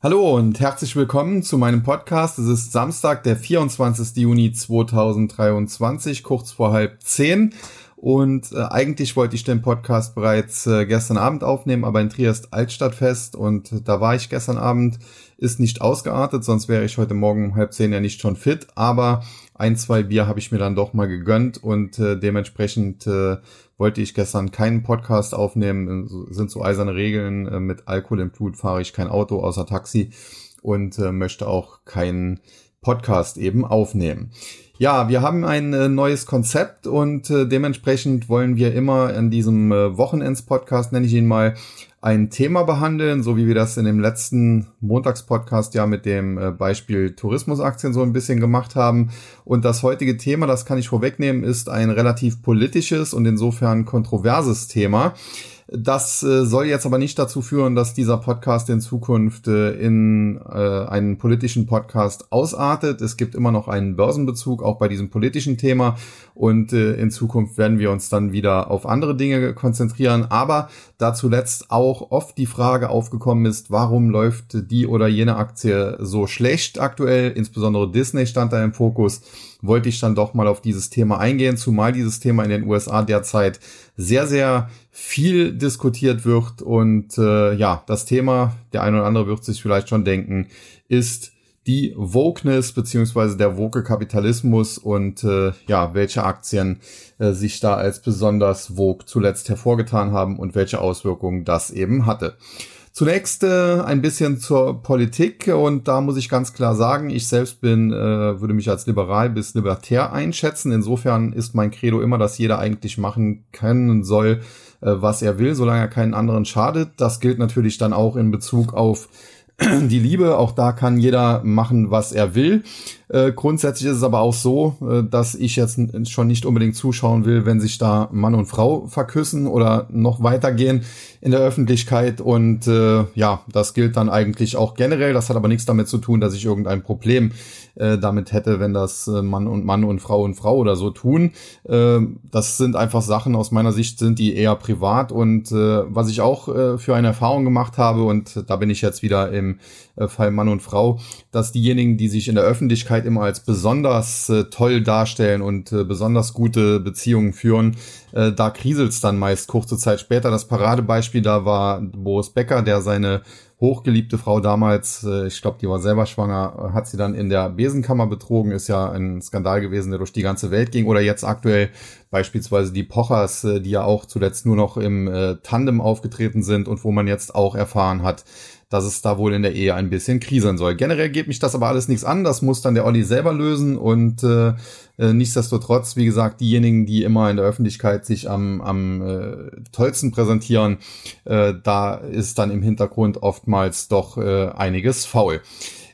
Hallo und herzlich willkommen zu meinem Podcast. Es ist Samstag, der 24. Juni 2023, kurz vor halb zehn. Und äh, eigentlich wollte ich den Podcast bereits äh, gestern Abend aufnehmen, aber in Triest Altstadtfest und da war ich gestern Abend, ist nicht ausgeartet, sonst wäre ich heute Morgen um halb zehn ja nicht schon fit. Aber ein, zwei Bier habe ich mir dann doch mal gegönnt und äh, dementsprechend äh, wollte ich gestern keinen Podcast aufnehmen. Sind so eiserne Regeln. Äh, mit Alkohol im Blut fahre ich kein Auto außer Taxi und äh, möchte auch keinen Podcast eben aufnehmen. Ja, wir haben ein äh, neues Konzept und äh, dementsprechend wollen wir immer in diesem äh, Wochenends-Podcast, nenne ich ihn mal, ein Thema behandeln, so wie wir das in dem letzten Montagspodcast ja mit dem äh, Beispiel Tourismusaktien so ein bisschen gemacht haben. Und das heutige Thema, das kann ich vorwegnehmen, ist ein relativ politisches und insofern kontroverses Thema. Das äh, soll jetzt aber nicht dazu führen, dass dieser Podcast in Zukunft äh, in äh, einen politischen Podcast ausartet. Es gibt immer noch einen Börsenbezug, auch bei diesem politischen Thema. Und äh, in Zukunft werden wir uns dann wieder auf andere Dinge konzentrieren. Aber da zuletzt auch oft die Frage aufgekommen ist, warum läuft die oder jene Aktie so schlecht aktuell, insbesondere Disney stand da im Fokus wollte ich dann doch mal auf dieses Thema eingehen, zumal dieses Thema in den USA derzeit sehr, sehr viel diskutiert wird. Und äh, ja, das Thema, der eine oder andere wird sich vielleicht schon denken, ist die Wokeness beziehungsweise der woke Kapitalismus und äh, ja, welche Aktien äh, sich da als besonders woke zuletzt hervorgetan haben und welche Auswirkungen das eben hatte. Zunächst äh, ein bisschen zur Politik und da muss ich ganz klar sagen, ich selbst bin, äh, würde mich als liberal bis libertär einschätzen. Insofern ist mein Credo immer, dass jeder eigentlich machen können soll, äh, was er will, solange er keinen anderen schadet. Das gilt natürlich dann auch in Bezug auf die Liebe. Auch da kann jeder machen, was er will. Äh, grundsätzlich ist es aber auch so, äh, dass ich jetzt schon nicht unbedingt zuschauen will, wenn sich da Mann und Frau verküssen oder noch weitergehen in der Öffentlichkeit. Und äh, ja, das gilt dann eigentlich auch generell. Das hat aber nichts damit zu tun, dass ich irgendein Problem äh, damit hätte, wenn das äh, Mann und Mann und Frau und Frau oder so tun. Äh, das sind einfach Sachen aus meiner Sicht sind die eher privat. Und äh, was ich auch äh, für eine Erfahrung gemacht habe, und da bin ich jetzt wieder im äh, Fall Mann und Frau, dass diejenigen, die sich in der Öffentlichkeit immer als besonders äh, toll darstellen und äh, besonders gute Beziehungen führen, äh, da kriselt's dann meist kurze Zeit später. Das Paradebeispiel da war Boris Becker, der seine hochgeliebte Frau damals, äh, ich glaube, die war selber schwanger, hat sie dann in der Besenkammer betrogen, ist ja ein Skandal gewesen, der durch die ganze Welt ging. Oder jetzt aktuell beispielsweise die Pochers, äh, die ja auch zuletzt nur noch im äh, Tandem aufgetreten sind und wo man jetzt auch erfahren hat, dass es da wohl in der Ehe ein bisschen kriseln soll. Generell geht mich das aber alles nichts an, das muss dann der Olli selber lösen und äh, äh, nichtsdestotrotz, wie gesagt, diejenigen, die immer in der Öffentlichkeit sich am, am äh, tollsten präsentieren, äh, da ist dann im Hintergrund oftmals doch äh, einiges faul.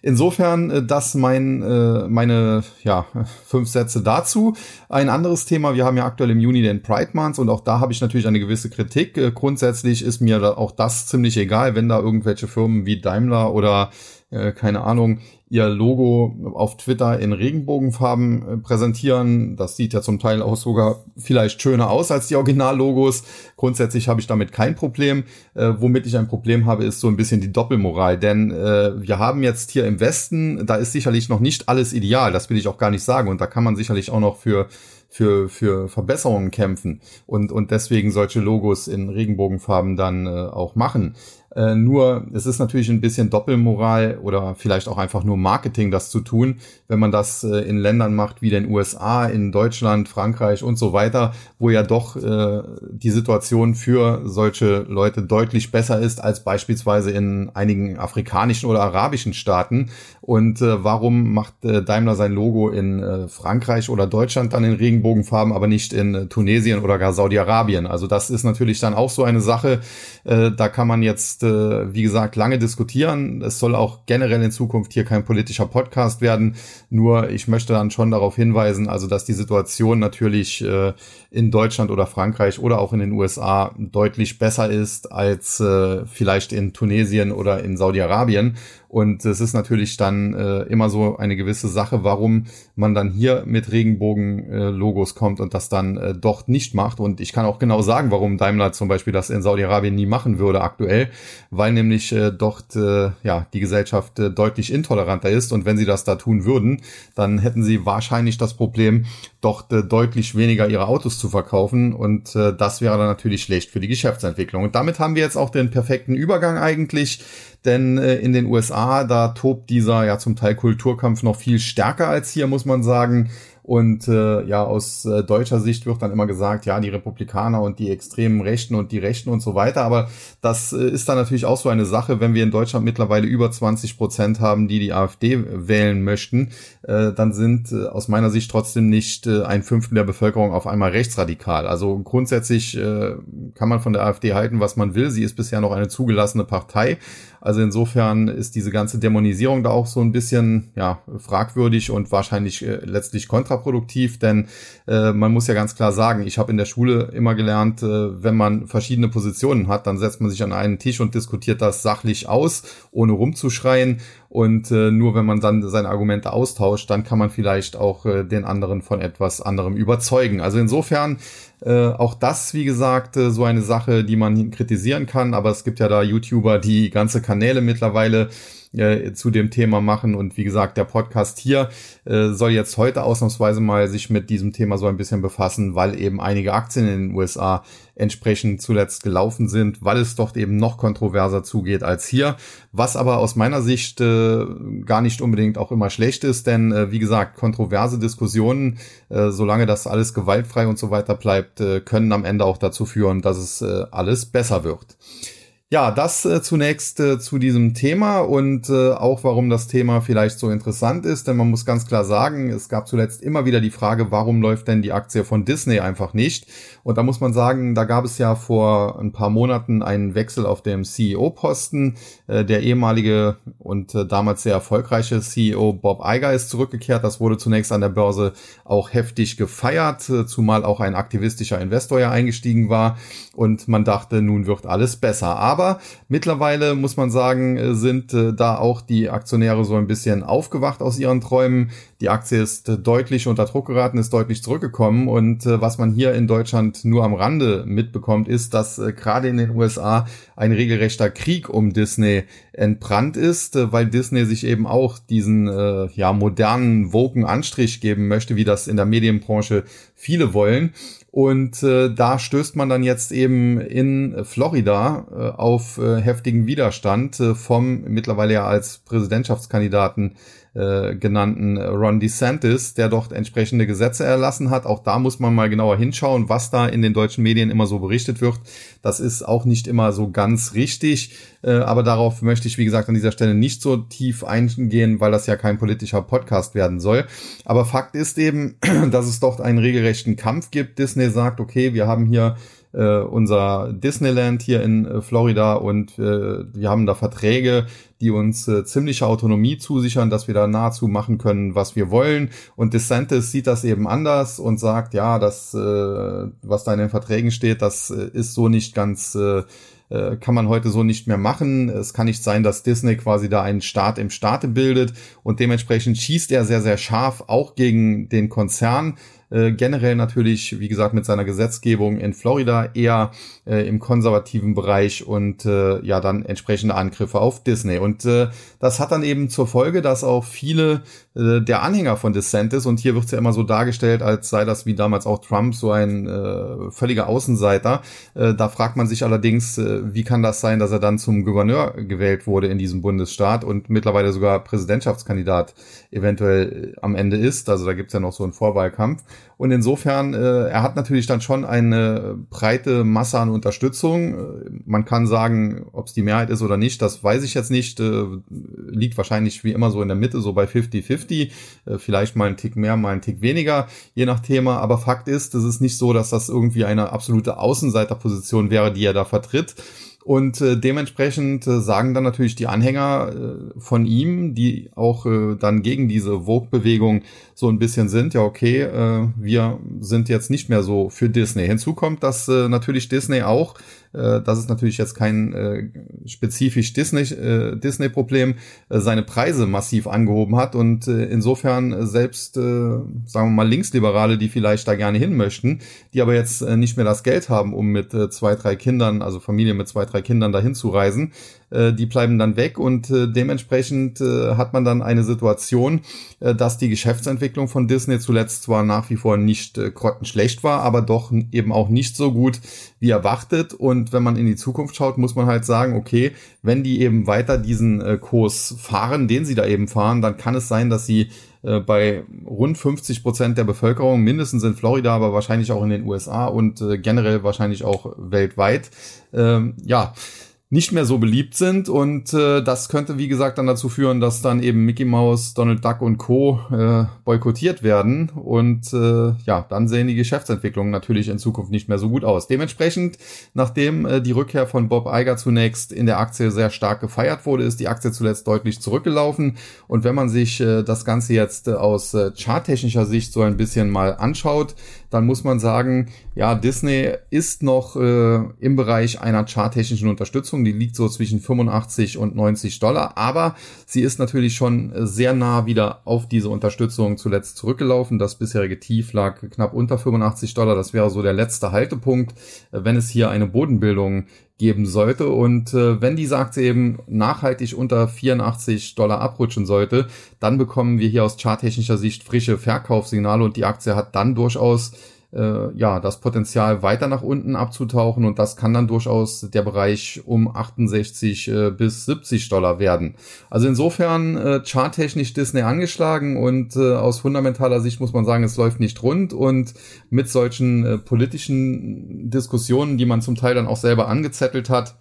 Insofern äh, das mein, äh, meine ja, fünf Sätze dazu. Ein anderes Thema, wir haben ja aktuell im Juni den Pride Month und auch da habe ich natürlich eine gewisse Kritik. Äh, grundsätzlich ist mir auch das ziemlich egal, wenn da irgendwelche Firmen wie Daimler oder äh, keine Ahnung, ihr Logo auf Twitter in Regenbogenfarben äh, präsentieren. Das sieht ja zum Teil auch sogar vielleicht schöner aus als die Originallogos. Grundsätzlich habe ich damit kein Problem. Äh, womit ich ein Problem habe, ist so ein bisschen die Doppelmoral. Denn äh, wir haben jetzt hier im Westen, da ist sicherlich noch nicht alles ideal, das will ich auch gar nicht sagen. Und da kann man sicherlich auch noch für für, für Verbesserungen kämpfen und, und deswegen solche Logos in Regenbogenfarben dann äh, auch machen. Äh, nur es ist natürlich ein bisschen Doppelmoral oder vielleicht auch einfach nur Marketing, das zu tun, wenn man das äh, in Ländern macht wie den USA, in Deutschland, Frankreich und so weiter, wo ja doch äh, die Situation für solche Leute deutlich besser ist als beispielsweise in einigen afrikanischen oder arabischen Staaten. Und äh, warum macht äh, Daimler sein Logo in äh, Frankreich oder Deutschland dann in Regenbogenfarben, aber nicht in Tunesien oder gar Saudi-Arabien? Also das ist natürlich dann auch so eine Sache. Da kann man jetzt äh, wie gesagt, lange diskutieren. Es soll auch generell in Zukunft hier kein politischer Podcast werden. Nur ich möchte dann schon darauf hinweisen, also dass die Situation natürlich äh, in Deutschland oder Frankreich oder auch in den USA deutlich besser ist als äh, vielleicht in Tunesien oder in Saudi-Arabien. Und es ist natürlich dann äh, immer so eine gewisse Sache, warum man dann hier mit Regenbogen-Logos äh, kommt und das dann äh, dort nicht macht. Und ich kann auch genau sagen, warum Daimler zum Beispiel das in Saudi-Arabien nie machen würde aktuell. weil nämlich äh, dort äh, ja die Gesellschaft äh, deutlich intoleranter ist und wenn sie das da tun würden, dann hätten sie wahrscheinlich das Problem, dort äh, deutlich weniger ihre Autos zu verkaufen und äh, das wäre dann natürlich schlecht für die Geschäftsentwicklung. Und damit haben wir jetzt auch den perfekten Übergang eigentlich denn äh, in den USA, da tobt dieser ja zum Teil Kulturkampf noch viel stärker als hier, muss man sagen. Und äh, ja, aus äh, deutscher Sicht wird dann immer gesagt, ja, die Republikaner und die extremen Rechten und die Rechten und so weiter. Aber das äh, ist dann natürlich auch so eine Sache, wenn wir in Deutschland mittlerweile über 20 Prozent haben, die die AfD wählen möchten, äh, dann sind äh, aus meiner Sicht trotzdem nicht äh, ein Fünftel der Bevölkerung auf einmal rechtsradikal. Also grundsätzlich äh, kann man von der AfD halten, was man will. Sie ist bisher noch eine zugelassene Partei. Also insofern ist diese ganze Dämonisierung da auch so ein bisschen ja fragwürdig und wahrscheinlich äh, letztlich kontraproduktiv, denn äh, man muss ja ganz klar sagen, ich habe in der Schule immer gelernt, äh, wenn man verschiedene Positionen hat, dann setzt man sich an einen Tisch und diskutiert das sachlich aus, ohne rumzuschreien und äh, nur wenn man dann seine Argumente austauscht, dann kann man vielleicht auch äh, den anderen von etwas anderem überzeugen. Also insofern äh, auch das, wie gesagt, äh, so eine Sache, die man kritisieren kann. Aber es gibt ja da YouTuber, die ganze Kanäle mittlerweile äh, zu dem Thema machen. Und wie gesagt, der Podcast hier äh, soll jetzt heute ausnahmsweise mal sich mit diesem Thema so ein bisschen befassen, weil eben einige Aktien in den USA entsprechend zuletzt gelaufen sind, weil es dort eben noch kontroverser zugeht als hier. Was aber aus meiner Sicht äh, gar nicht unbedingt auch immer schlecht ist, denn äh, wie gesagt, kontroverse Diskussionen, äh, solange das alles gewaltfrei und so weiter bleibt, äh, können am Ende auch dazu führen, dass es äh, alles besser wird. Ja, das äh, zunächst äh, zu diesem Thema und äh, auch warum das Thema vielleicht so interessant ist, denn man muss ganz klar sagen, es gab zuletzt immer wieder die Frage, warum läuft denn die Aktie von Disney einfach nicht? Und da muss man sagen, da gab es ja vor ein paar Monaten einen Wechsel auf dem CEO-Posten. Äh, der ehemalige und äh, damals sehr erfolgreiche CEO Bob Iger ist zurückgekehrt. Das wurde zunächst an der Börse auch heftig gefeiert, äh, zumal auch ein aktivistischer Investor ja eingestiegen war und man dachte, nun wird alles besser. Aber mittlerweile muss man sagen, sind da auch die Aktionäre so ein bisschen aufgewacht aus ihren Träumen. Die Aktie ist äh, deutlich unter Druck geraten, ist deutlich zurückgekommen und was man hier in Deutschland nur am Rande mitbekommt, ist, dass gerade in den USA ein regelrechter Krieg um Disney entbrannt ist, weil Disney sich eben auch diesen ja modernen woken Anstrich geben möchte, wie das in der Medienbranche viele wollen. Und äh, da stößt man dann jetzt eben in Florida äh, auf äh, heftigen Widerstand äh, vom mittlerweile ja als Präsidentschaftskandidaten äh, genannten Ron DeSantis, der dort entsprechende Gesetze erlassen hat. Auch da muss man mal genauer hinschauen, was da in den deutschen Medien immer so berichtet wird. Das ist auch nicht immer so ganz richtig. Äh, aber darauf möchte ich, wie gesagt, an dieser Stelle nicht so tief eingehen, weil das ja kein politischer Podcast werden soll. Aber Fakt ist eben, dass es dort einen regelrechten Kampf gibt. Disney sagt, okay, wir haben hier äh, unser Disneyland hier in äh, Florida und äh, wir haben da Verträge, die uns äh, ziemliche Autonomie zusichern, dass wir da nahezu machen können, was wir wollen. Und DeSantis sieht das eben anders und sagt, ja, das, äh, was da in den Verträgen steht, das äh, ist so nicht ganz äh, äh, kann man heute so nicht mehr machen. Es kann nicht sein, dass Disney quasi da einen Staat im Staate bildet und dementsprechend schießt er sehr, sehr scharf auch gegen den Konzern, äh, generell natürlich, wie gesagt, mit seiner Gesetzgebung in Florida eher äh, im konservativen Bereich und äh, ja dann entsprechende Angriffe auf Disney. Und äh, das hat dann eben zur Folge, dass auch viele äh, der Anhänger von DeSantis, und hier wird es ja immer so dargestellt, als sei das wie damals auch Trump so ein äh, völliger Außenseiter. Äh, da fragt man sich allerdings, äh, wie kann das sein, dass er dann zum Gouverneur gewählt wurde in diesem Bundesstaat und mittlerweile sogar Präsidentschaftskandidat eventuell am Ende ist. Also da gibt's ja noch so einen Vorwahlkampf. Und insofern, äh, er hat natürlich dann schon eine breite Masse an Unterstützung. Äh, man kann sagen, ob es die Mehrheit ist oder nicht, das weiß ich jetzt nicht. Äh, liegt wahrscheinlich wie immer so in der Mitte, so bei 50-50. Äh, vielleicht mal ein Tick mehr, mal ein Tick weniger, je nach Thema. Aber Fakt ist, es ist nicht so, dass das irgendwie eine absolute Außenseiterposition wäre, die er da vertritt. Und äh, dementsprechend äh, sagen dann natürlich die Anhänger äh, von ihm, die auch äh, dann gegen diese Vogue-Bewegung so ein bisschen sind, ja okay, äh, wir sind jetzt nicht mehr so für Disney. Hinzu kommt, dass äh, natürlich Disney auch äh, das ist natürlich jetzt kein äh, spezifisch Disney, äh, Disney-Problem, äh, seine Preise massiv angehoben hat und äh, insofern selbst, äh, sagen wir mal, Linksliberale, die vielleicht da gerne hin möchten, die aber jetzt äh, nicht mehr das Geld haben, um mit äh, zwei, drei Kindern, also Familien mit zwei, drei Kindern dahin zu reisen, äh, die bleiben dann weg und äh, dementsprechend äh, hat man dann eine Situation, dass die Geschäftsentwicklung von Disney zuletzt zwar nach wie vor nicht äh, grottenschlecht war, aber doch eben auch nicht so gut wie erwartet. Und wenn man in die Zukunft schaut, muss man halt sagen, okay, wenn die eben weiter diesen Kurs fahren, den sie da eben fahren, dann kann es sein, dass sie bei rund 50 Prozent der Bevölkerung, mindestens in Florida, aber wahrscheinlich auch in den USA und generell wahrscheinlich auch weltweit, ähm, ja, nicht mehr so beliebt sind und äh, das könnte wie gesagt dann dazu führen, dass dann eben Mickey Mouse, Donald Duck und Co. Äh, boykottiert werden und äh, ja, dann sehen die Geschäftsentwicklungen natürlich in Zukunft nicht mehr so gut aus. Dementsprechend, nachdem äh, die Rückkehr von Bob Iger zunächst in der Aktie sehr stark gefeiert wurde, ist die Aktie zuletzt deutlich zurückgelaufen und wenn man sich äh, das Ganze jetzt äh, aus äh, charttechnischer Sicht so ein bisschen mal anschaut, dann muss man sagen, ja, Disney ist noch äh, im Bereich einer charttechnischen Unterstützung. Die liegt so zwischen 85 und 90 Dollar. Aber sie ist natürlich schon sehr nah wieder auf diese Unterstützung zuletzt zurückgelaufen. Das bisherige Tief lag knapp unter 85 Dollar. Das wäre so der letzte Haltepunkt, wenn es hier eine Bodenbildung geben sollte. Und äh, wenn diese Aktie eben nachhaltig unter 84 Dollar abrutschen sollte, dann bekommen wir hier aus charttechnischer Sicht frische Verkaufssignale und die Aktie hat dann durchaus äh, ja, das Potenzial weiter nach unten abzutauchen und das kann dann durchaus der Bereich um 68 äh, bis 70 Dollar werden. Also insofern äh, charttechnisch Disney angeschlagen und äh, aus fundamentaler Sicht muss man sagen, es läuft nicht rund und mit solchen äh, politischen Diskussionen, die man zum Teil dann auch selber angezettelt hat,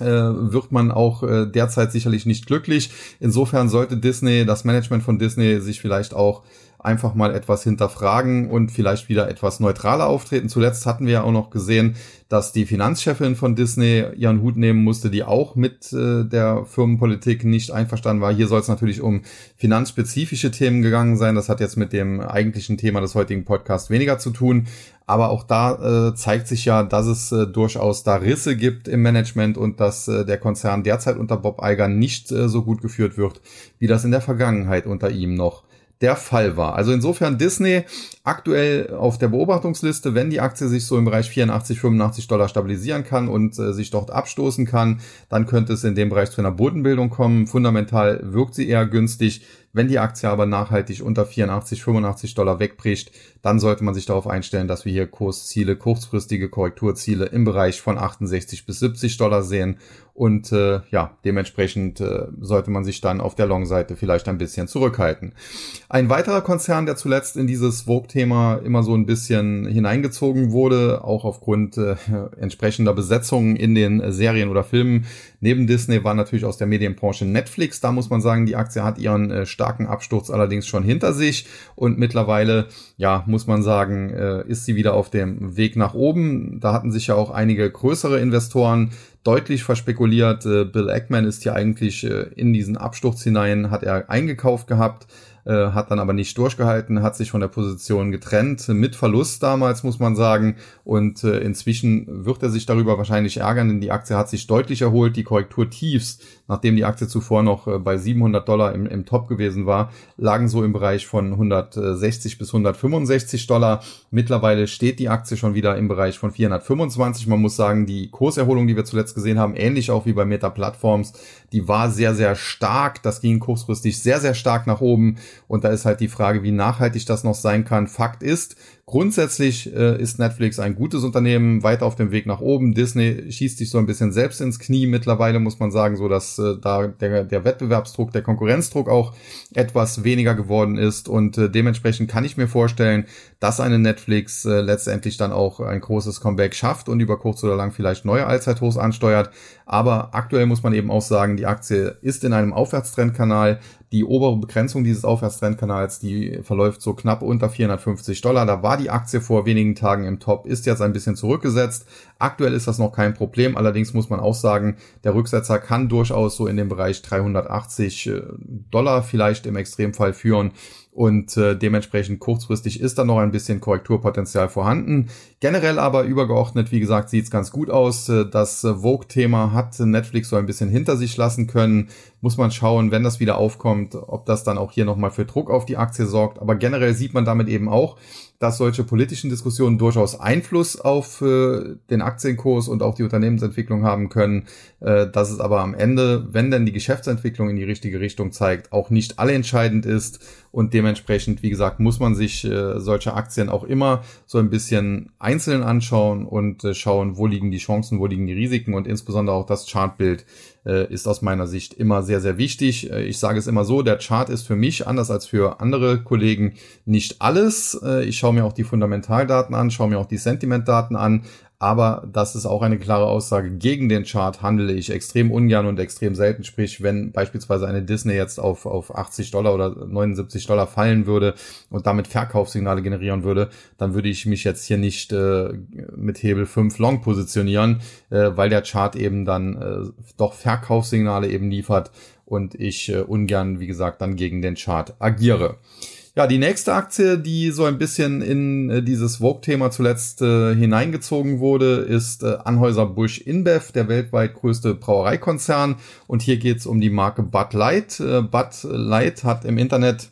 äh, wird man auch äh, derzeit sicherlich nicht glücklich. Insofern sollte Disney, das Management von Disney sich vielleicht auch einfach mal etwas hinterfragen und vielleicht wieder etwas neutraler auftreten. Zuletzt hatten wir ja auch noch gesehen, dass die Finanzchefin von Disney ihren Hut nehmen musste, die auch mit äh, der Firmenpolitik nicht einverstanden war. Hier soll es natürlich um finanzspezifische Themen gegangen sein. Das hat jetzt mit dem eigentlichen Thema des heutigen Podcasts weniger zu tun. Aber auch da äh, zeigt sich ja, dass es äh, durchaus da Risse gibt im Management und dass der Konzern derzeit unter Bob Iger nicht so gut geführt wird, wie das in der Vergangenheit unter ihm noch der Fall war. Also insofern Disney aktuell auf der Beobachtungsliste, wenn die Aktie sich so im Bereich 84, 85 Dollar stabilisieren kann und äh, sich dort abstoßen kann, dann könnte es in dem Bereich zu einer Bodenbildung kommen. Fundamental wirkt sie eher günstig. Wenn die Aktie aber nachhaltig unter 84, 85 Dollar wegbricht, dann sollte man sich darauf einstellen, dass wir hier Kursziele, kurzfristige Korrekturziele im Bereich von 68 bis 70 Dollar sehen. Und äh, ja, dementsprechend äh, sollte man sich dann auf der Long-Seite vielleicht ein bisschen zurückhalten. Ein weiterer Konzern, der zuletzt in dieses Vogue-Thema immer so ein bisschen hineingezogen wurde, auch aufgrund äh, entsprechender Besetzungen in den Serien oder Filmen, neben Disney war natürlich aus der Medienbranche Netflix. Da muss man sagen, die Aktie hat ihren äh, starken Absturz allerdings schon hinter sich und mittlerweile, ja, muss man sagen, äh, ist sie wieder auf dem Weg nach oben. Da hatten sich ja auch einige größere Investoren deutlich verspekuliert. Äh, Bill Eckman ist ja eigentlich äh, in diesen Absturz hinein, hat er eingekauft gehabt äh, hat dann aber nicht durchgehalten, hat sich von der Position getrennt, mit Verlust damals, muss man sagen. Und äh, inzwischen wird er sich darüber wahrscheinlich ärgern, denn die Aktie hat sich deutlich erholt. Die Korrektur tiefs, nachdem die Aktie zuvor noch äh, bei 700 Dollar im, im Top gewesen war, lagen so im Bereich von 160 bis 165 Dollar. Mittlerweile steht die Aktie schon wieder im Bereich von 425. Man muss sagen, die Kurserholung, die wir zuletzt gesehen haben, ähnlich auch wie bei Meta Platforms, die war sehr, sehr stark. Das ging kurzfristig sehr, sehr stark nach oben. Und da ist halt die Frage, wie nachhaltig das noch sein kann. Fakt ist, Grundsätzlich äh, ist Netflix ein gutes Unternehmen, weiter auf dem Weg nach oben. Disney schießt sich so ein bisschen selbst ins Knie mittlerweile, muss man sagen, so dass äh, da der, der Wettbewerbsdruck, der Konkurrenzdruck auch etwas weniger geworden ist. Und äh, dementsprechend kann ich mir vorstellen, dass eine Netflix äh, letztendlich dann auch ein großes Comeback schafft und über kurz oder lang vielleicht neue Allzeithochs ansteuert. Aber aktuell muss man eben auch sagen, die Aktie ist in einem Aufwärtstrendkanal. Die obere Begrenzung dieses Aufwärtstrendkanals, die verläuft so knapp unter 450 Dollar. Da war die Aktie vor wenigen Tagen im Top, ist jetzt ein bisschen zurückgesetzt. Aktuell ist das noch kein Problem. Allerdings muss man auch sagen, der Rücksetzer kann durchaus so in den Bereich 380 äh, Dollar vielleicht im Extremfall führen. Und äh, dementsprechend kurzfristig ist da noch ein bisschen Korrekturpotenzial vorhanden. Generell aber übergeordnet, wie gesagt, sieht's ganz gut aus. Äh, das äh, Vogue-Thema hat Netflix so ein bisschen hinter sich lassen können. Muss man schauen, wenn das wieder aufkommt, ob das dann auch hier nochmal für Druck auf die Aktie sorgt. Aber generell sieht man damit eben auch, dass solche politischen Diskussionen durchaus Einfluss auf äh, den Aktienkurs und auch die Unternehmensentwicklung haben können, äh, dass es aber am Ende, wenn denn die Geschäftsentwicklung in die richtige Richtung zeigt, auch nicht alle entscheidend ist. Und dementsprechend, wie gesagt, muss man sich äh, solche Aktien auch immer so ein bisschen einzeln anschauen und äh, schauen, wo liegen die Chancen, wo liegen die Risiken und insbesondere auch das Chartbild ist aus meiner Sicht immer sehr, sehr wichtig. Äh, ich sage es immer so, der Chart ist für mich, anders als für andere Kollegen, nicht alles. Äh, ich schaue mir auch die Fundamentaldaten an, schaue mir auch die Sentimentdaten an, aber das ist auch eine klare Aussage. Gegen den Chart handle ich extrem ungern und extrem selten. Sprich, wenn beispielsweise eine Disney jetzt auf, auf 80 Dollar oder 79 Dollar fallen würde und damit Verkaufssignale generieren würde, dann würde ich mich jetzt hier nicht äh, mit Hebel 5 Long positionieren, äh, weil der Chart eben dann äh, doch Verkaufssignale eben liefert und ich äh, ungern, wie gesagt, dann gegen den Chart agiere. Ja, die nächste Aktie, die so ein bisschen in äh, dieses Vogue-Thema zuletzt äh, hineingezogen wurde, ist äh, Anhäuser-Busch InBev, der weltweit größte Brauereikonzern. Und hier geht es um die Marke Bud Light. Äh, Bud Light hat im Internet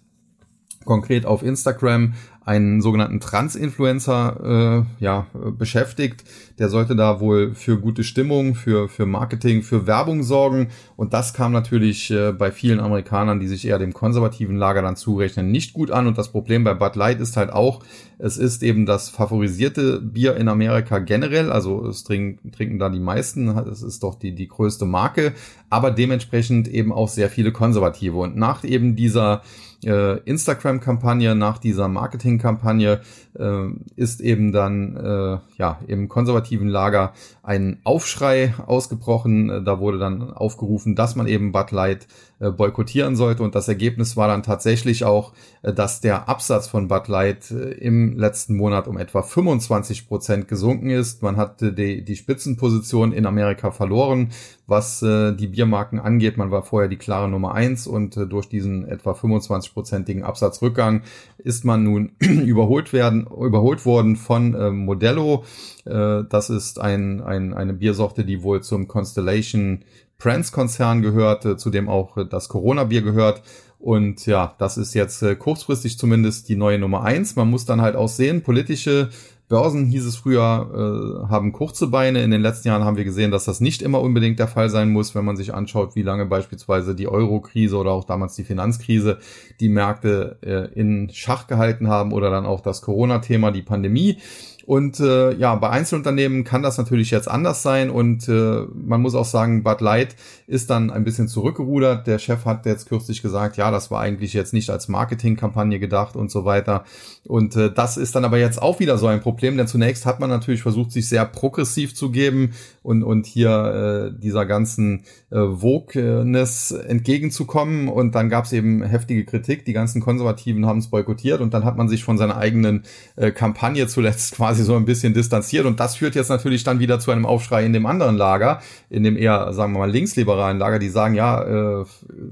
konkret auf Instagram einen sogenannten Trans-Influencer äh, ja, beschäftigt. Der sollte da wohl für gute Stimmung, für, für Marketing, für Werbung sorgen. Und das kam natürlich äh, bei vielen Amerikanern, die sich eher dem konservativen Lager dann zurechnen, nicht gut an. Und das Problem bei Bud Light ist halt auch, es ist eben das favorisierte Bier in Amerika generell. Also es trinken, trinken da die meisten. Es ist doch die, die größte Marke. Aber dementsprechend eben auch sehr viele Konservative. Und nach eben dieser äh, Instagram-Kampagne, nach dieser Marketing-Kampagne äh, ist eben dann äh, ja im konservativen Lager ein Aufschrei ausgebrochen. Da wurde dann aufgerufen, dass man eben Bud Light äh, boykottieren sollte. Und das Ergebnis war dann tatsächlich auch, äh, dass der Absatz von Bud Light äh, im letzten Monat um etwa 25 Prozent gesunken ist. Man hat die, die Spitzenposition in Amerika verloren, was die Biermarken angeht. Man war vorher die klare Nummer eins und durch diesen etwa 25-prozentigen Absatzrückgang ist man nun überholt werden, überholt worden von Modello. das ist ein, ein, eine Biersorte, die wohl zum Constellation Brands-Konzern gehört, zu dem auch äh, das Corona-Bier gehört. Und ja, das ist jetzt äh, kurzfristig zumindest die neue Nummer eins. Man muss dann halt auch sehen, politische Börsen hieß es früher, äh, haben kurze Beine. In den letzten Jahren haben wir gesehen, dass das nicht immer unbedingt der Fall sein muss, wenn man sich anschaut, wie lange beispielsweise die Euro-Krise oder auch damals die Finanzkrise die Märkte äh, in Schach gehalten haben oder dann auch das Corona-Thema, die Pandemie. Und äh, ja, bei Einzelunternehmen kann das natürlich jetzt anders sein und äh, man muss auch sagen, Bud Light ist dann ein bisschen zurückgerudert. Der Chef hat jetzt kürzlich gesagt, ja, das war eigentlich jetzt nicht als Marketingkampagne gedacht und so weiter. Und äh, das ist dann aber jetzt auch wieder so ein Problem, denn zunächst hat man natürlich versucht, sich sehr progressiv zu geben und, und hier äh, dieser ganzen äh, Wokeness entgegenzukommen. Und dann gab es eben heftige Kritik. Die ganzen Konservativen haben es boykottiert und dann hat man sich von seiner eigenen äh, Kampagne zuletzt quasi so ein bisschen distanziert. Und das führt jetzt natürlich dann wieder zu einem Aufschrei in dem anderen Lager, in dem eher, sagen wir mal, linksliberalen Lager, die sagen, ja, äh,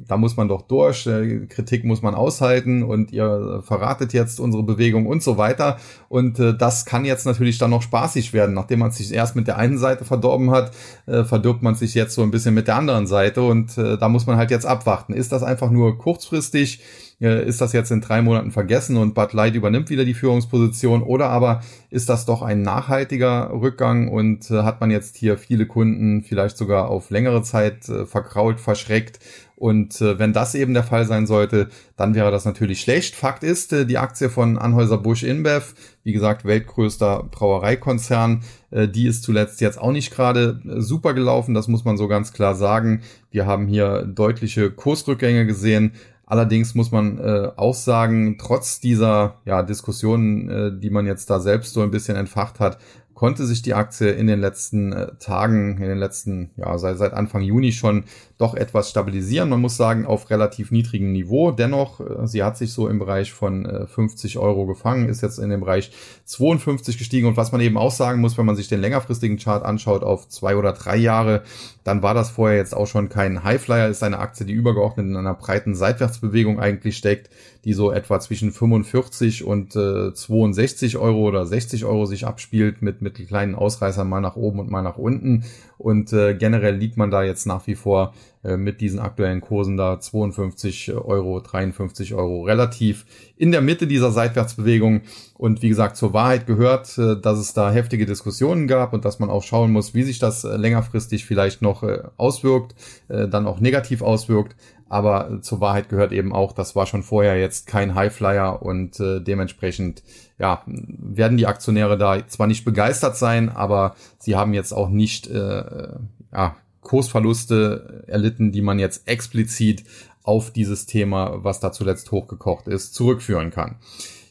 da muss man doch durch, äh, Kritik muss man aushalten und ihr verratet jetzt unsere Bewegung und so weiter. Und äh, das kann jetzt natürlich dann noch spaßig werden, nachdem man sich erst mit der einen Seite verdorben verdorben hat, äh, verdirbt man sich jetzt so ein bisschen mit der anderen Seite und äh, da muss man halt jetzt abwarten. Ist das einfach nur kurzfristig? Äh, ist das jetzt in drei Monaten vergessen und Bud Light übernimmt wieder die Führungsposition oder aber ist das doch ein nachhaltiger Rückgang und äh, hat man jetzt hier viele Kunden vielleicht sogar auf längere Zeit äh, verkrault, verschreckt und äh, wenn das eben der Fall sein sollte, dann wäre das natürlich schlecht. Fakt ist, äh, die Aktie von Anhäuser-Busch InBev, wie gesagt, weltgrößter Brauereikonzern, äh, die ist zuletzt jetzt auch nicht gerade super gelaufen, das muss man so ganz klar sagen. Wir haben hier deutliche Kursrückgänge gesehen. Allerdings muss man äh, auch sagen, trotz dieser ja, Diskussionen, äh, die man jetzt da selbst so ein bisschen entfacht hat, konnte sich die Aktie in den letzten äh, Tagen, in den letzten, ja, seit, seit Anfang Juni schon doch etwas stabilisieren. Man muss sagen, auf relativ niedrigem Niveau. Dennoch, äh, sie hat sich so im Bereich von äh, 50 Euro gefangen, ist jetzt in dem Bereich 52 gestiegen. Und was man eben auch sagen muss, wenn man sich den längerfristigen Chart anschaut auf zwei oder drei Jahre, dann war das vorher jetzt auch schon kein Highflyer, ist eine Aktie, die übergeordnet in einer breiten Seitwärtsbewegung eigentlich steckt, die so etwa zwischen 45 und äh, 62 Euro oder 60 Euro sich abspielt mit, mit kleinen Ausreißern mal nach oben und mal nach unten. Und äh, generell liegt man da jetzt nach wie vor äh, mit diesen aktuellen Kursen da 52 Euro, 53 Euro relativ in der Mitte dieser Seitwärtsbewegung. Und wie gesagt, zur Wahrheit gehört, äh, dass es da heftige Diskussionen gab und dass man auch schauen muss, wie sich das äh, längerfristig vielleicht noch äh, auswirkt, äh, dann auch negativ auswirkt. Aber zur Wahrheit gehört eben auch, das war schon vorher jetzt kein Highflyer und äh, dementsprechend ja, werden die Aktionäre da zwar nicht begeistert sein, aber sie haben jetzt auch nicht äh, ja, Kursverluste erlitten, die man jetzt explizit auf dieses Thema, was da zuletzt hochgekocht ist, zurückführen kann.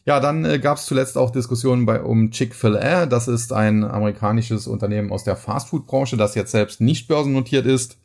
Ja, dann äh, gab es zuletzt auch Diskussionen bei um Chick-fil-A. Das ist ein amerikanisches Unternehmen aus der Fastfood-Branche, das jetzt selbst nicht börsennotiert ist,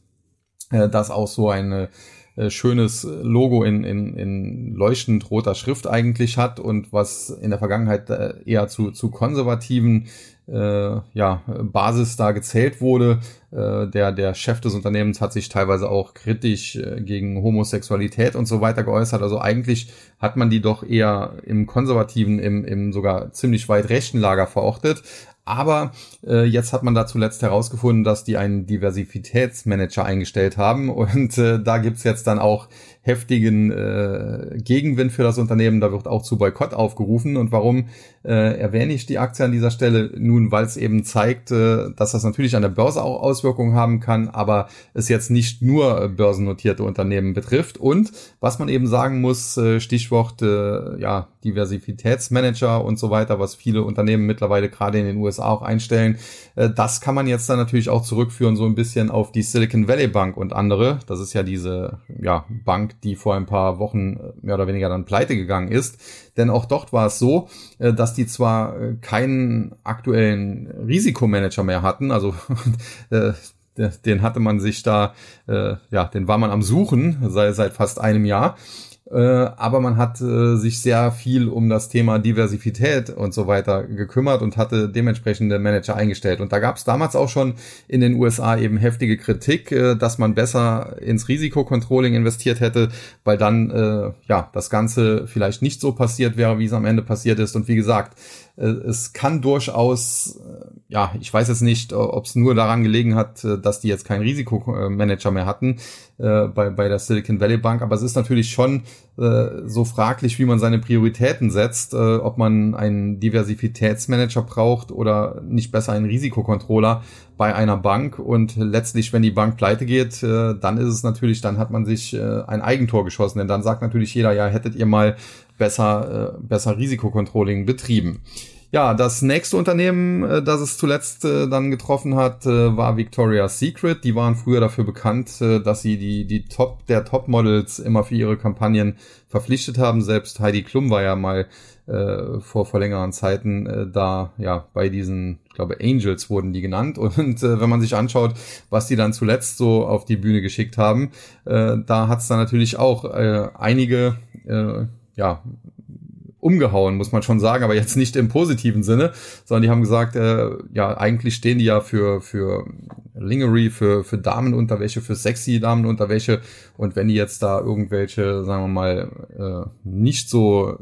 äh, das auch so eine äh, schönes Logo in, in, in leuchtend roter Schrift eigentlich hat und was in der Vergangenheit äh, eher zu, zu konservativen äh, ja, Basis da gezählt wurde. Äh, der, der Chef des Unternehmens hat sich teilweise auch kritisch äh, gegen Homosexualität und so weiter geäußert. Also eigentlich hat man die doch eher im konservativen, im, im sogar ziemlich weit rechten Lager verortet. Aber äh, jetzt hat man da zuletzt herausgefunden, dass die einen Diversitätsmanager eingestellt haben und äh, da gibt's jetzt dann auch heftigen äh, Gegenwind für das Unternehmen. Da wird auch zu Boykott aufgerufen. Und warum äh, erwähne ich die Aktie an dieser Stelle? Nun, weil es eben zeigt, äh, dass das natürlich an der Börse auch Auswirkungen haben kann, aber es jetzt nicht nur börsennotierte Unternehmen betrifft. Und was man eben sagen muss, äh, Stichwort äh, ja, Diversitätsmanager und so weiter, was viele Unternehmen mittlerweile gerade in den USA auch einstellen, äh, das kann man jetzt dann natürlich auch zurückführen so ein bisschen auf die Silicon Valley Bank und andere. Das ist ja diese ja, Bank, die vor ein paar Wochen äh, mehr oder weniger dann pleite gegangen ist. Denn auch dort war es so, äh, dass die zwar keinen aktuellen Risikomanager mehr hatten, also den hatte man sich da, ja, den war man am Suchen seit fast einem Jahr. Äh, aber man hat äh, sich sehr viel um das Thema Diversität und so weiter gekümmert und hatte dementsprechende Manager eingestellt. Und da gab es damals auch schon in den USA eben heftige Kritik, äh, dass man besser ins Risikocontrolling investiert hätte, weil dann äh, ja das Ganze vielleicht nicht so passiert wäre, wie es am Ende passiert ist. Und wie gesagt, es kann durchaus, äh, ja, ich weiß jetzt nicht, ob es nur daran gelegen hat, äh, dass die jetzt keinen Risikomanager mehr hatten äh, bei, bei der Silicon Valley Bank, aber es ist natürlich schon äh, so fraglich, wie man seine Prioritäten setzt, äh, ob man einen Diversitätsmanager braucht oder nicht besser einen Risikokontroller bei einer Bank. Und letztlich, wenn die Bank pleite geht, äh, dann ist es natürlich, dann hat man sich äh, ein Eigentor geschossen, denn dann sagt natürlich jeder, ja, hättet ihr mal besser, äh, besser Risikocontrolling betrieben. Ja, das nächste Unternehmen, äh, das es zuletzt äh, dann getroffen hat, äh, war Victoria's Secret. Die waren früher dafür bekannt, äh, dass sie die, die Top der Top-Models immer für ihre Kampagnen verpflichtet haben. Selbst Heidi Klum war ja mal äh, vor, vor längeren Zeiten äh, da, ja, bei diesen, ich glaube, Angels wurden die genannt. Und äh, wenn man sich anschaut, was die dann zuletzt so auf die Bühne geschickt haben, äh, da hat es dann natürlich auch äh, einige äh, ja, umgehauen, muss man schon sagen, aber jetzt nicht im positiven Sinne, sondern die haben gesagt, äh, ja, eigentlich stehen die ja für, für Lingerie, für, für Damenunterwäsche, für sexy Damenunterwäsche und wenn die jetzt da irgendwelche, sagen wir mal, äh, nicht so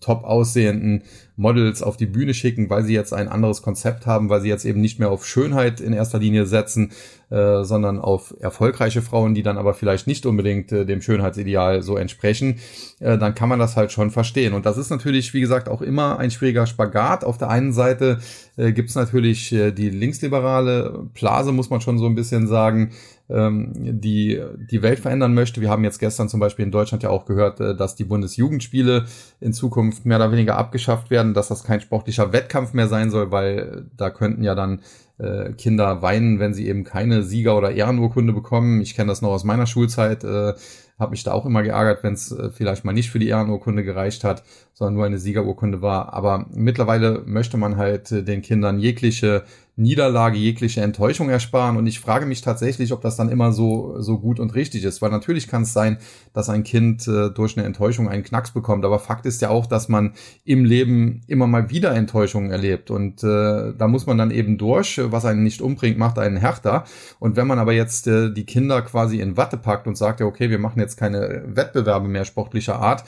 top aussehenden Models auf die Bühne schicken, weil sie jetzt ein anderes Konzept haben, weil sie jetzt eben nicht mehr auf Schönheit in erster Linie setzen, äh, sondern auf erfolgreiche Frauen, die dann aber vielleicht nicht unbedingt äh, dem Schönheitsideal so entsprechen, äh, dann kann man das halt schon verstehen. Und das ist natürlich, wie gesagt, auch immer ein schwieriger Spagat. Auf der einen Seite äh, gibt es natürlich äh, die linksliberale Blase, muss man schon so ein bisschen sagen, ähm, die die Welt verändern möchte. Wir haben jetzt gestern zum Beispiel in Deutschland ja auch gehört, äh, dass die Bundesjugendspiele in Zukunft mehr oder weniger abgeschafft werden, dass das kein sportlicher Wettkampf mehr sein soll, weil da könnten ja dann äh, Kinder weinen, wenn sie eben keine Sieger- oder Ehrenurkunde bekommen. Ich kenne das noch aus meiner Schulzeit, äh, habe mich da auch immer geärgert, wenn es äh, vielleicht mal nicht für die Ehrenurkunde gereicht hat, sondern nur eine Siegerurkunde war. Aber mittlerweile möchte man halt äh, den Kindern jegliche Niederlage jegliche Enttäuschung ersparen. Und ich frage mich tatsächlich, ob das dann immer so, so gut und richtig ist. Weil natürlich kann es sein, dass ein Kind äh, durch eine Enttäuschung einen Knacks bekommt. Aber Fakt ist ja auch, dass man im Leben immer mal wieder Enttäuschungen erlebt. Und äh, da muss man dann eben durch. Was einen nicht umbringt, macht einen härter. Und wenn man aber jetzt äh, die Kinder quasi in Watte packt und sagt, ja, okay, wir machen jetzt keine Wettbewerbe mehr sportlicher Art,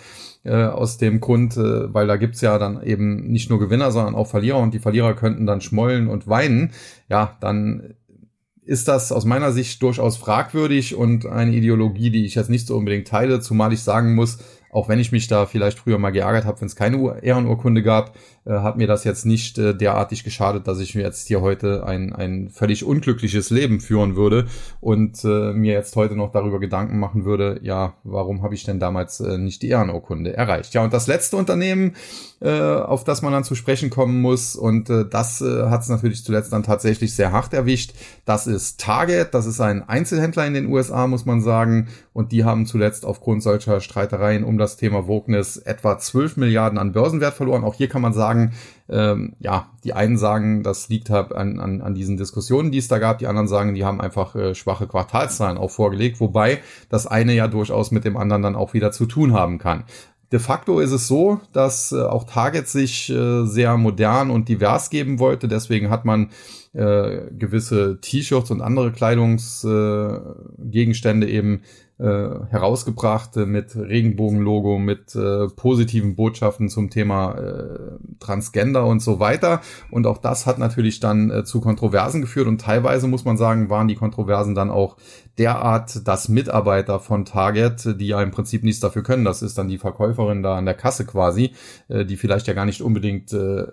äh, aus dem Grund, äh, weil da gibt's ja dann eben nicht nur Gewinner, sondern auch Verlierer und die Verlierer könnten dann schmollen und weinen, ja, dann ist das aus meiner Sicht durchaus fragwürdig und eine Ideologie, die ich jetzt nicht so unbedingt teile, zumal ich sagen muss, auch wenn ich mich da vielleicht früher mal geärgert habe, wenn es keine Ehrenurkunde gab, äh, hat mir das jetzt nicht äh, derartig geschadet, dass ich mir jetzt hier heute ein, ein völlig unglückliches Leben führen würde und äh, mir jetzt heute noch darüber Gedanken machen würde, ja, warum habe ich denn damals äh, nicht die Ehrenurkunde erreicht? Ja, und das letzte Unternehmen, äh, auf das man dann zu sprechen kommen muss, und äh, das äh, hat es natürlich zuletzt dann tatsächlich sehr hart erwischt, das ist Target, das ist ein Einzelhändler in den USA, muss man sagen, und die haben zuletzt aufgrund solcher Streitereien um das Thema Wokeness etwa 12 Milliarden an Börsenwert verloren. Auch hier kann man sagen, ähm, ja, die einen sagen, das liegt halt an, an, an diesen Diskussionen, die es da gab, die anderen sagen, die haben einfach äh, schwache Quartalszahlen auch vorgelegt, wobei das eine ja durchaus mit dem anderen dann auch wieder zu tun haben kann. De facto ist es so, dass äh, auch Target sich äh, sehr modern und divers geben wollte. Deswegen hat man äh, gewisse T-Shirts und andere Kleidungsgegenstände eben äh, herausgebracht äh, mit Regenbogenlogo, mit äh, positiven Botschaften zum Thema äh, Transgender und so weiter. Und auch das hat natürlich dann äh, zu Kontroversen geführt und teilweise muss man sagen, waren die Kontroversen dann auch derart, dass Mitarbeiter von Target, die ja im Prinzip nichts dafür können, das ist dann die Verkäuferin da an der Kasse quasi, äh, die vielleicht ja gar nicht unbedingt äh,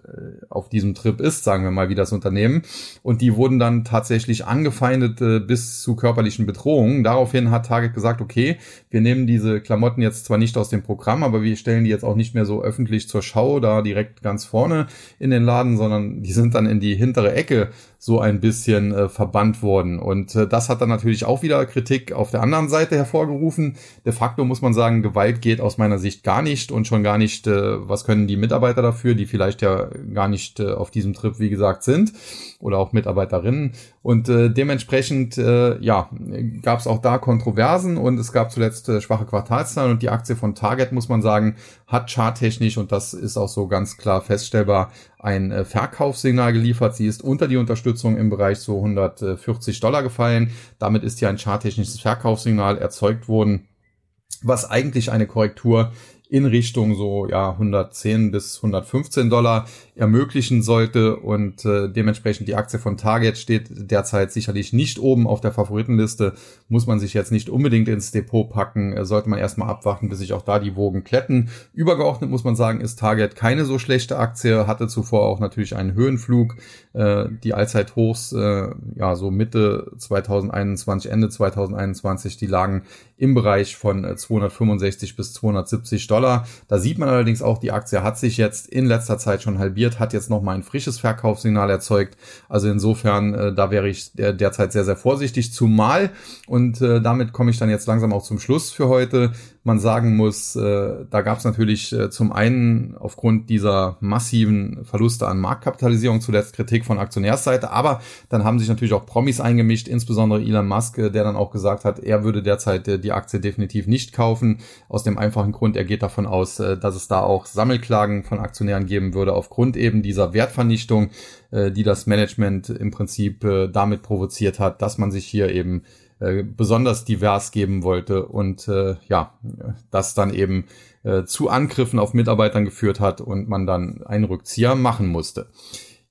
auf diesem Trip ist, sagen wir mal, wie das Unternehmen. Und die wurden dann tatsächlich angefeindet äh, bis zu körperlichen Bedrohungen. Daraufhin hat Target gesagt, okay, wir nehmen diese Klamotten jetzt zwar nicht aus dem Programm, aber wir stellen die jetzt auch nicht mehr so öffentlich zur Schau, da direkt ganz vorne in den Laden, sondern die sind dann in die hintere Ecke so ein bisschen äh, verbannt worden. Und äh, das hat dann natürlich auch wieder Kritik auf der anderen Seite hervorgerufen. De facto muss man sagen, Gewalt geht aus meiner Sicht gar nicht und schon gar nicht, äh, was können die Mitarbeiter dafür, die vielleicht ja gar nicht äh, auf diesem Trip, wie gesagt, sind oder auch Mitarbeiterinnen. Und äh, dementsprechend, äh, ja, gab es auch da Kontroversen und es gab zuletzt äh, schwache Quartalszahlen und die Aktie von Target, muss man sagen, hat charttechnisch und das ist auch so ganz klar feststellbar, ein äh, Verkaufssignal geliefert. Sie ist unter die Unterstützung im Bereich so 140 Dollar gefallen. Damit ist hier ein charttechnisches Verkaufssignal erzeugt worden, was eigentlich eine Korrektur in Richtung so ja 110 bis 115 Dollar ermöglichen sollte. Und äh, dementsprechend die Aktie von Target steht derzeit sicherlich nicht oben auf der Favoritenliste, muss man sich jetzt nicht unbedingt ins Depot packen, äh, sollte man erstmal abwarten, bis sich auch da die Wogen kletten. Übergeordnet muss man sagen, ist Target keine so schlechte Aktie, hatte zuvor auch natürlich einen Höhenflug, äh, die Allzeithochs äh, ja so Mitte 2021, Ende 2021, die lagen im Bereich von 265 äh, bis 270 Dollar. Da sieht man allerdings auch, die Aktie hat sich jetzt in letzter Zeit schon halbiert hat jetzt nochmal ein frisches Verkaufssignal erzeugt. Also insofern, äh, da wäre ich derzeit sehr, sehr vorsichtig. Zumal, und äh, damit komme ich dann jetzt langsam auch zum Schluss für heute, man sagen muss, äh, da gab es natürlich äh, zum einen aufgrund dieser massiven Verluste an Marktkapitalisierung zuletzt Kritik von Aktionärsseite, aber dann haben sich natürlich auch Promis eingemischt, insbesondere Elon Musk, äh, der dann auch gesagt hat, er würde derzeit äh, die Aktie definitiv nicht kaufen, aus dem einfachen Grund, er geht davon aus, äh, dass es da auch Sammelklagen von Aktionären geben würde aufgrund eben dieser Wertvernichtung, äh, die das Management im Prinzip äh, damit provoziert hat, dass man sich hier eben äh, besonders divers geben wollte und äh, ja, das dann eben äh, zu Angriffen auf Mitarbeitern geführt hat und man dann einen Rückzieher machen musste.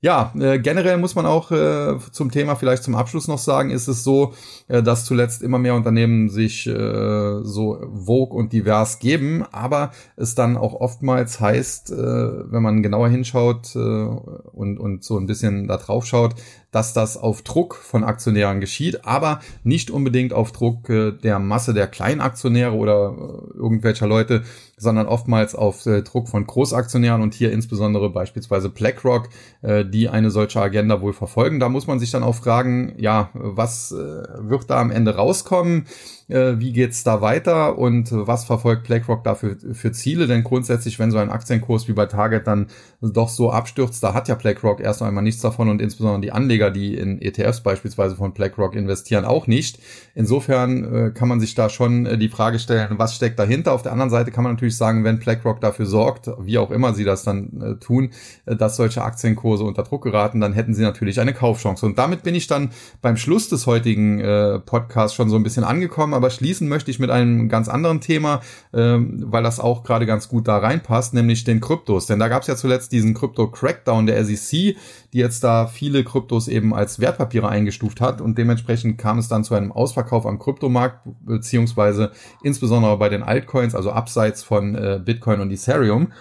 Ja, äh, generell muss man auch äh, zum Thema vielleicht zum Abschluss noch sagen, ist es so, äh, dass zuletzt immer mehr Unternehmen sich äh, so vogue und divers geben, aber es dann auch oftmals heißt, äh, wenn man genauer hinschaut äh, und, und so ein bisschen da drauf schaut, dass das auf Druck von Aktionären geschieht, aber nicht unbedingt auf Druck äh, der Masse der Kleinaktionäre oder äh, irgendwelcher Leute, sondern oftmals auf äh, Druck von Großaktionären und hier insbesondere beispielsweise BlackRock, äh, die eine solche Agenda wohl verfolgen. Da muss man sich dann auch fragen, ja, was äh, wird da am Ende rauskommen? Äh, wie geht's da weiter und was verfolgt BlackRock da für, Ziele? Denn grundsätzlich, wenn so ein Aktienkurs wie bei Target dann doch so abstürzt, da hat ja BlackRock erst einmal nichts davon und insbesondere die Anleger, die in ETFs beispielsweise von BlackRock investieren, auch nicht. Insofern äh, kann man sich da schon äh, die Frage stellen, was steckt dahinter? Auf der anderen Seite kann man natürlich sagen, wenn BlackRock dafür sorgt, wie auch immer sie das dann äh, tun, äh, dass solche Aktienkurse unter Druck geraten, dann hätten sie natürlich eine Kaufchance. Und damit bin ich dann beim Schluss des heutigen äh, Podcasts schon so ein bisschen angekommen, aber schließen möchte ich mit einem ganz anderen Thema, ähm, weil das auch gerade ganz gut da reinpasst, nämlich den Kryptos. Denn da gab es ja zuletzt diesen Krypto-Crackdown der SEC, die jetzt da viele Kryptos eben als Wertpapiere eingestuft hat und dementsprechend kam es dann zu einem Ausverkauf am Kryptomarkt, beziehungsweise insbesondere bei den Altcoins, also abseits von äh, Bitcoin und Ethereum.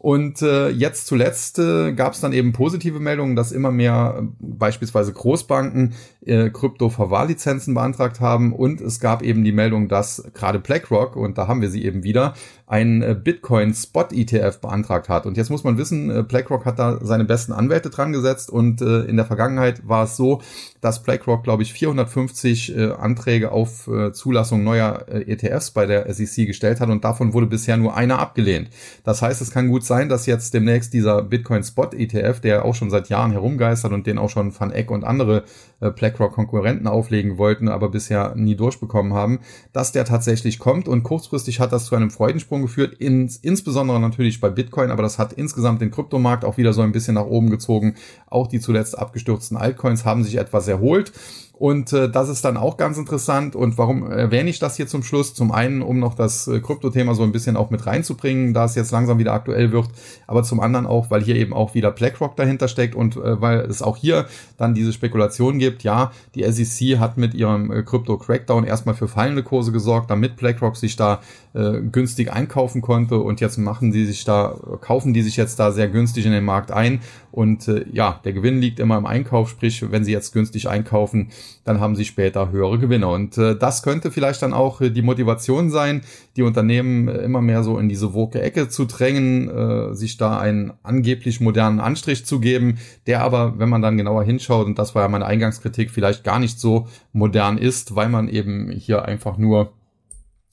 Und äh, jetzt zuletzt äh, gab es dann eben positive Meldungen, dass immer mehr äh, beispielsweise Großbanken äh, Krypto-Verwahrlizenzen beantragt haben und es gab eben die Meldung, dass gerade BlackRock, und da haben wir sie eben wieder, ein äh, Bitcoin Spot ETF beantragt hat. Und jetzt muss man wissen, äh, BlackRock hat da seine besten Anwälte dran gesetzt und äh, in der Vergangenheit war es so, dass BlackRock, glaube ich, 450 äh, Anträge auf äh, Zulassung neuer äh, ETFs bei der SEC gestellt hat und davon wurde bisher nur einer abgelehnt. Das heißt, es kann gut sein, dass jetzt demnächst dieser Bitcoin Spot ETF, der auch schon seit Jahren herumgeistert und den auch schon Van Eck und andere äh, BlackRock Konkurrenten auflegen wollten, aber bisher nie durchbekommen haben, dass der tatsächlich kommt und kurzfristig hat das zu einem Freudensprung geführt, ins, insbesondere natürlich bei Bitcoin, aber das hat insgesamt den Kryptomarkt auch wieder so ein bisschen nach oben gezogen. Auch die zuletzt abgestürzten Altcoins haben sich etwas erholt. Und äh, das ist dann auch ganz interessant. Und warum erwähne ich das hier zum Schluss? Zum einen, um noch das äh, Krypto-Thema so ein bisschen auch mit reinzubringen, da es jetzt langsam wieder aktuell wird. Aber zum anderen auch, weil hier eben auch wieder BlackRock dahinter steckt und äh, weil es auch hier dann diese Spekulation gibt. Ja, die SEC hat mit ihrem äh, Krypto-Crackdown erstmal für fallende Kurse gesorgt, damit BlackRock sich da äh, günstig einkaufen konnte. Und jetzt machen die sich da, kaufen die sich jetzt da sehr günstig in den Markt ein. Und äh, ja, der Gewinn liegt immer im Einkauf, sprich, wenn sie jetzt günstig einkaufen, dann haben sie später höhere Gewinne. Und äh, das könnte vielleicht dann auch äh, die Motivation sein, die Unternehmen äh, immer mehr so in diese woke Ecke zu drängen, äh, sich da einen angeblich modernen Anstrich zu geben, der aber, wenn man dann genauer hinschaut, und das war ja meine Eingangskritik, vielleicht gar nicht so modern ist, weil man eben hier einfach nur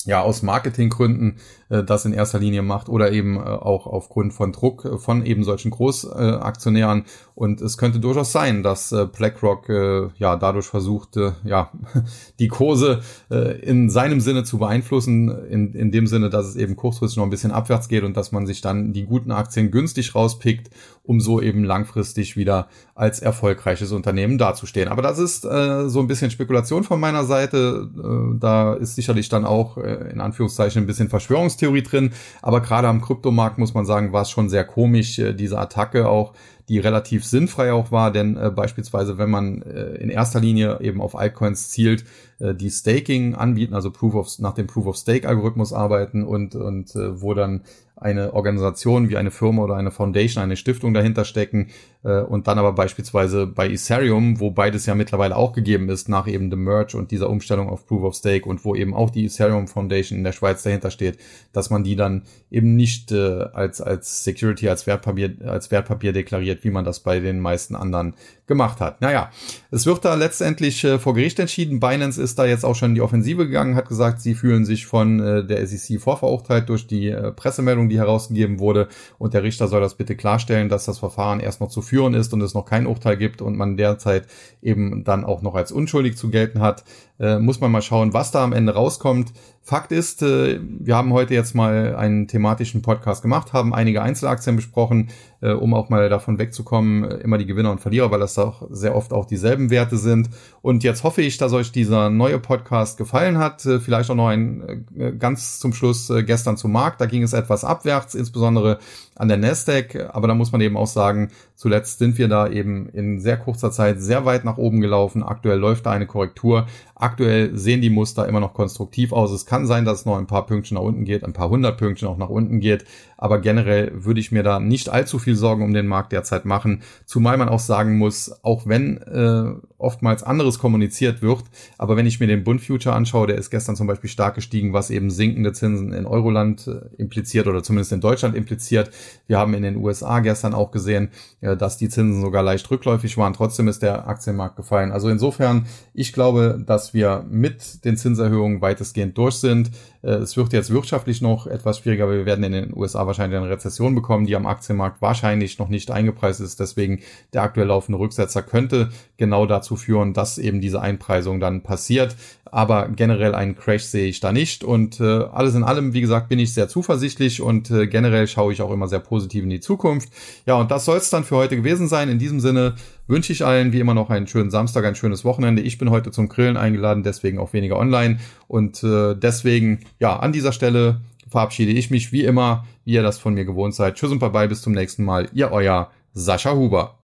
ja aus Marketinggründen äh, das in erster Linie macht oder eben äh, auch aufgrund von Druck äh, von eben solchen Großaktionären. Und es könnte durchaus sein, dass äh, BlackRock äh, ja dadurch versucht, äh, ja die Kurse äh, in seinem Sinne zu beeinflussen, in, in dem Sinne, dass es eben kurzfristig noch ein bisschen abwärts geht und dass man sich dann die guten Aktien günstig rauspickt, um so eben langfristig wieder als erfolgreiches Unternehmen dazustehen. Aber das ist äh, so ein bisschen Spekulation von meiner Seite. Äh, da ist sicherlich dann auch äh, in Anführungszeichen ein bisschen Verschwörungs Verschwörungstheorie drin, aber gerade am Kryptomarkt muss man sagen, war es schon sehr komisch, äh, diese Attacke auch, die relativ sinnfrei auch war, denn äh, beispielsweise, wenn man äh, in erster Linie eben auf Altcoins zielt, äh, die Staking anbieten, also Proof of, nach dem Proof of Stake Algorithmus arbeiten und, und äh, wo dann eine Organisation wie eine Firma oder eine Foundation, eine Stiftung dahinter stecken äh, und dann aber beispielsweise bei Ethereum, wo beides ja mittlerweile auch gegeben ist, nach eben dem Merge und dieser Umstellung auf Proof of Stake und wo eben auch die Ethereum Foundation in der Schweiz dahinter steht, dass man die dann eben nicht äh, als, als Security, als Wertpapier, als Wertpapier deklariert, wie man das bei den meisten anderen gemacht hat. Naja, es wird da letztendlich äh, vor Gericht entschieden. Binance ist da jetzt auch schon in die Offensive gegangen, hat gesagt, sie fühlen sich von äh, der SEC vorverurteilt durch die äh, Pressemeldung, die herausgegeben wurde. Und der Richter soll das bitte klarstellen, dass das Verfahren erst noch zu führen ist und es noch kein Urteil gibt und man derzeit eben dann auch noch als unschuldig zu gelten hat. Äh, muss man mal schauen, was da am Ende rauskommt. Fakt ist, äh, wir haben heute jetzt mal einen thematischen Podcast gemacht, haben einige Einzelaktien besprochen, äh, um auch mal davon wegzukommen, äh, immer die Gewinner und Verlierer, weil das auch sehr oft auch dieselben Werte sind. Und jetzt hoffe ich, dass euch dieser neue Podcast gefallen hat. Äh, vielleicht auch noch ein äh, ganz zum Schluss gestern zum Markt. Da ging es etwas abwärts, insbesondere an der Nasdaq. Aber da muss man eben auch sagen, zuletzt sind wir da eben in sehr kurzer Zeit sehr weit nach oben gelaufen. Aktuell läuft da eine Korrektur. Aktuell sehen die Muster immer noch konstruktiv aus. Es kann sein, dass es noch ein paar Pünktchen nach unten geht, ein paar hundert Pünktchen auch nach unten geht. Aber generell würde ich mir da nicht allzu viel Sorgen um den Markt derzeit machen. Zumal man auch sagen muss, auch wenn äh, oftmals anderes kommuniziert wird, aber wenn ich mir den Bund Future anschaue, der ist gestern zum Beispiel stark gestiegen, was eben sinkende Zinsen in Euroland äh, impliziert oder zumindest in Deutschland impliziert. Wir haben in den USA gestern auch gesehen, äh, dass die Zinsen sogar leicht rückläufig waren. Trotzdem ist der Aktienmarkt gefallen. Also insofern, ich glaube, dass wir mit den Zinserhöhungen weitestgehend durch sind. Äh, es wird jetzt wirtschaftlich noch etwas schwieriger, aber wir werden in den USA wahrscheinlich eine Rezession bekommen, die am Aktienmarkt wahrscheinlich noch nicht eingepreist ist. Deswegen der aktuell laufende Rücksetzer könnte genau dazu führen, dass eben diese Einpreisung dann passiert. Aber generell einen Crash sehe ich da nicht. Und äh, alles in allem, wie gesagt, bin ich sehr zuversichtlich und äh, generell schaue ich auch immer sehr positiv in die Zukunft. Ja, und das soll es dann für heute gewesen sein. In diesem Sinne wünsche ich allen wie immer noch einen schönen Samstag, ein schönes Wochenende. Ich bin heute zum Grillen eingeladen, deswegen auch weniger online. Und äh, deswegen, ja, an dieser Stelle verabschiede ich mich wie immer, wie ihr das von mir gewohnt seid. Tschüss und bye bye, bis zum nächsten Mal. Ihr euer Sascha Huber.